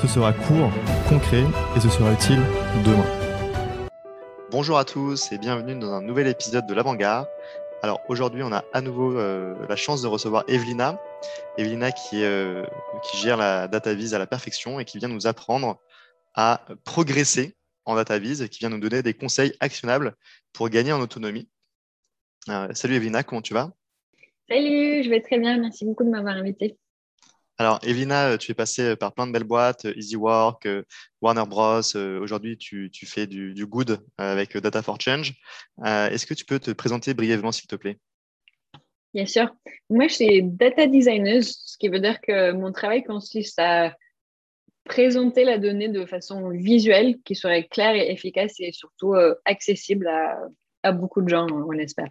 Ce sera court, concret et ce sera utile demain. Bonjour à tous et bienvenue dans un nouvel épisode de l'Avant-Garde. Alors aujourd'hui, on a à nouveau euh, la chance de recevoir Evelina. Evelina qui, euh, qui gère la DataVise à la perfection et qui vient nous apprendre à progresser en DataVise et qui vient nous donner des conseils actionnables pour gagner en autonomie. Euh, salut Evelina, comment tu vas? Salut, je vais très bien. Merci beaucoup de m'avoir invité. Alors, Evina, tu es passée par plein de belles boîtes, EasyWork, Warner Bros. Aujourd'hui, tu, fais du, good avec Data for Change. Euh, est-ce que tu peux te présenter brièvement, s'il te plaît? Bien sûr. Moi, je suis data designer, ce qui veut dire que mon travail consiste à présenter la donnée de façon visuelle, qui serait claire et efficace et surtout euh, accessible à, à beaucoup de gens, on l'espère.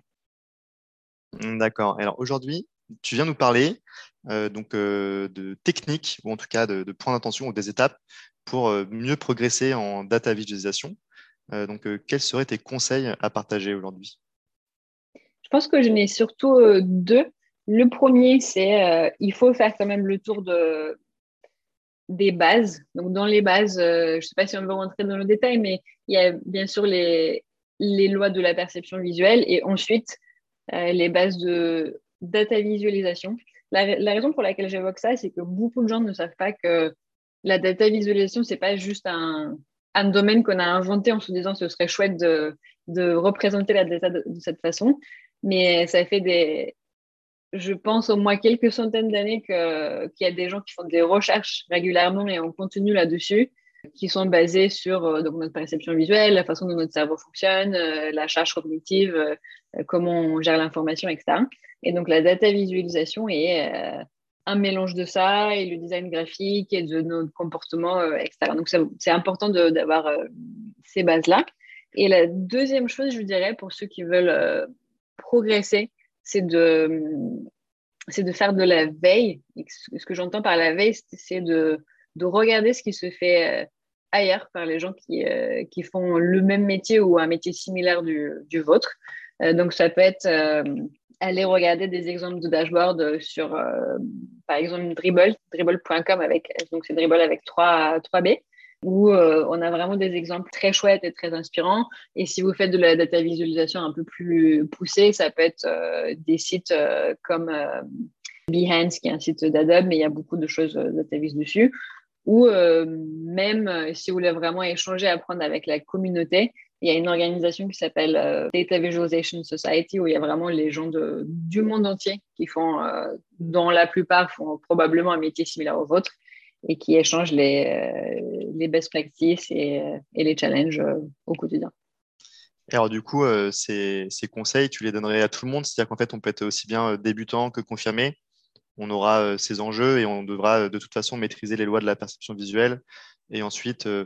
D'accord. Alors aujourd'hui, tu viens nous parler euh, donc, euh, de techniques, ou en tout cas de, points d'intention ou des étapes pour euh, mieux progresser en data visualisation. donc, quels seraient tes conseils à partager aujourd'hui? Je pense que je n'ai surtout deux. Le premier, c'est il faut faire quand même le tour de, des bases. Donc, dans les bases, je ne sais pas si on va rentrer dans le détail, mais il y a bien sûr les, les lois de la perception visuelle et ensuite euh, les bases de data visualisation. La, raison pour laquelle j'évoque ça, c'est que beaucoup de gens ne savent pas que la data visualisation, c'est pas juste un, domaine qu'on a inventé en se disant ce serait chouette de, de représenter la data de, cette façon. Mais ça fait des, je pense au moins quelques centaines d'années qu'il y a des gens qui font des recherches régulièrement et on continue là-dessus qui sont basées sur euh, donc, notre perception visuelle, la façon dont notre cerveau fonctionne, euh, la charge cognitive, euh, comment on gère l'information, etc. Et donc la data visualisation est un mélange de ça et le design graphique et de notre comportement, etc. Donc c'est important d'avoir ces bases-là. Et la deuxième chose, je dirais, pour ceux qui veulent progresser, c'est de, c'est de faire de la veille. ce que j'entends par la veille, c'est de, de regarder ce qui se fait ailleurs par les gens qui, euh, qui font le même métier ou un métier similaire du, du vôtre. Euh, donc, ça peut être euh, aller regarder des exemples de dashboard sur, par exemple, Dribble, dribble.com avec, donc c'est Dribble avec 3, 3B où on a vraiment des exemples très chouettes et très inspirants. Et si vous faites de la data visualisation un peu plus poussée, ça peut être des sites comme Behance, qui est un site d'Adobe, mais il y a beaucoup de choses data vis dessus ou euh, même euh, si vous voulez vraiment échanger, apprendre avec la communauté, il y a une organisation qui s'appelle euh, Data Visualization Society où il y a vraiment les gens de, du monde entier qui font, dont la plupart font probablement un métier similaire au vôtre et qui échangent les, les best practices et, et les challenges au quotidien. alors du coup, ces, ces, conseils, tu les donnerais à tout le monde? C'est-à-dire qu'en fait, on peut être aussi bien débutant que confirmé? On aura euh, ces enjeux et on devra euh, de toute façon maîtriser les lois de la perception visuelle et ensuite euh,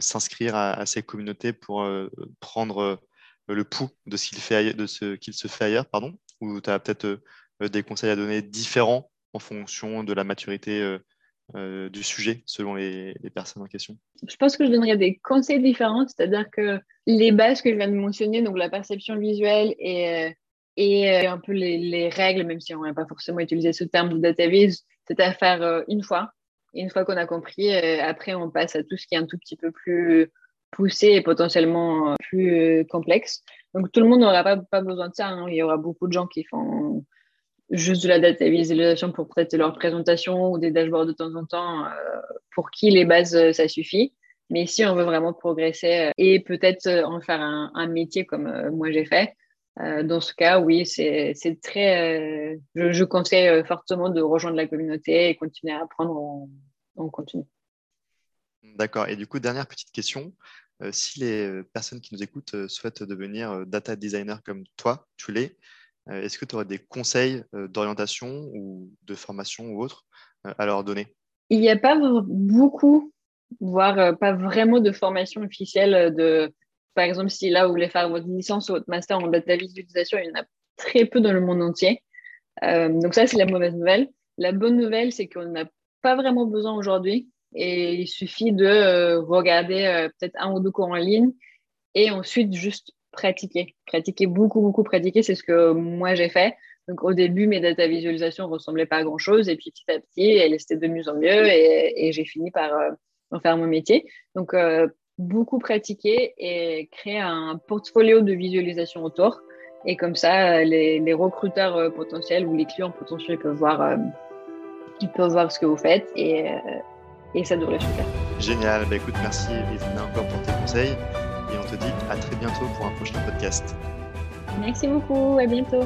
s'inscrire à, ces communautés pour prendre le pouls de ce qu'il se fait ailleurs pardon ou tu as peut-être des conseils à donner différents en fonction de la maturité du sujet selon les, les, personnes en question? Je pense que je donnerais des conseils différents, c'est-à-dire que les bases que je viens de mentionner, donc la perception visuelle et et euh, un peu les, règles, même si on n'a pas forcément utilisé ce terme de data c'est à faire euh, une fois. une fois qu'on a compris, euh, après, on passe à tout ce qui est un tout petit peu plus poussé et potentiellement plus complexe. Donc, tout le monde n'aura pas, besoin de ça. Hein. Il y aura beaucoup de gens qui font juste de la data visualisation pour peut-être leur présentation ou des dashboards de temps en temps, pour qui les bases, ça suffit. Mais si on veut vraiment progresser et peut-être en faire un métier comme moi j'ai fait, euh, dans ce cas, oui, c'est très. Euh, je, conseille euh, fortement de rejoindre la communauté et continuer à apprendre en, continu. D'accord. Et du coup, dernière petite question. si les personnes qui nous écoutent souhaitent devenir data designer comme toi, tu l'es, est-ce que tu aurais des conseils d'orientation ou de formation ou autre à leur donner? Il n'y a pas beaucoup voire pas vraiment de formation officielle de, par exemple, si là vous voulez faire votre licence ou votre master en data visualisation, il y en a très peu dans le monde entier. donc ça, c'est la mauvaise nouvelle. La bonne nouvelle, c'est qu'on n'a pas vraiment besoin aujourd'hui et il suffit de regarder peut-être un ou deux cours en ligne et ensuite juste pratiquer. Pratiquer beaucoup, beaucoup pratiquer, c'est ce que moi j'ai fait. Donc au début, mes data visualisations ressemblaient pas à grand chose et puis petit à petit, elles étaient de mieux en mieux et, j'ai fini par euh, en faire mon métier. Donc euh, beaucoup pratiquer et créer un portfolio de visualisation autour. Et comme ça, les, recruteurs euh, potentiels ou les clients potentiels peuvent voir, ils peuvent voir ce que vous faites et, et ça devrait super. Génial. Bah, écoute, merci Evelyna encore pour tes conseils et on te dit à très bientôt pour un prochain podcast. Merci beaucoup, à bientôt.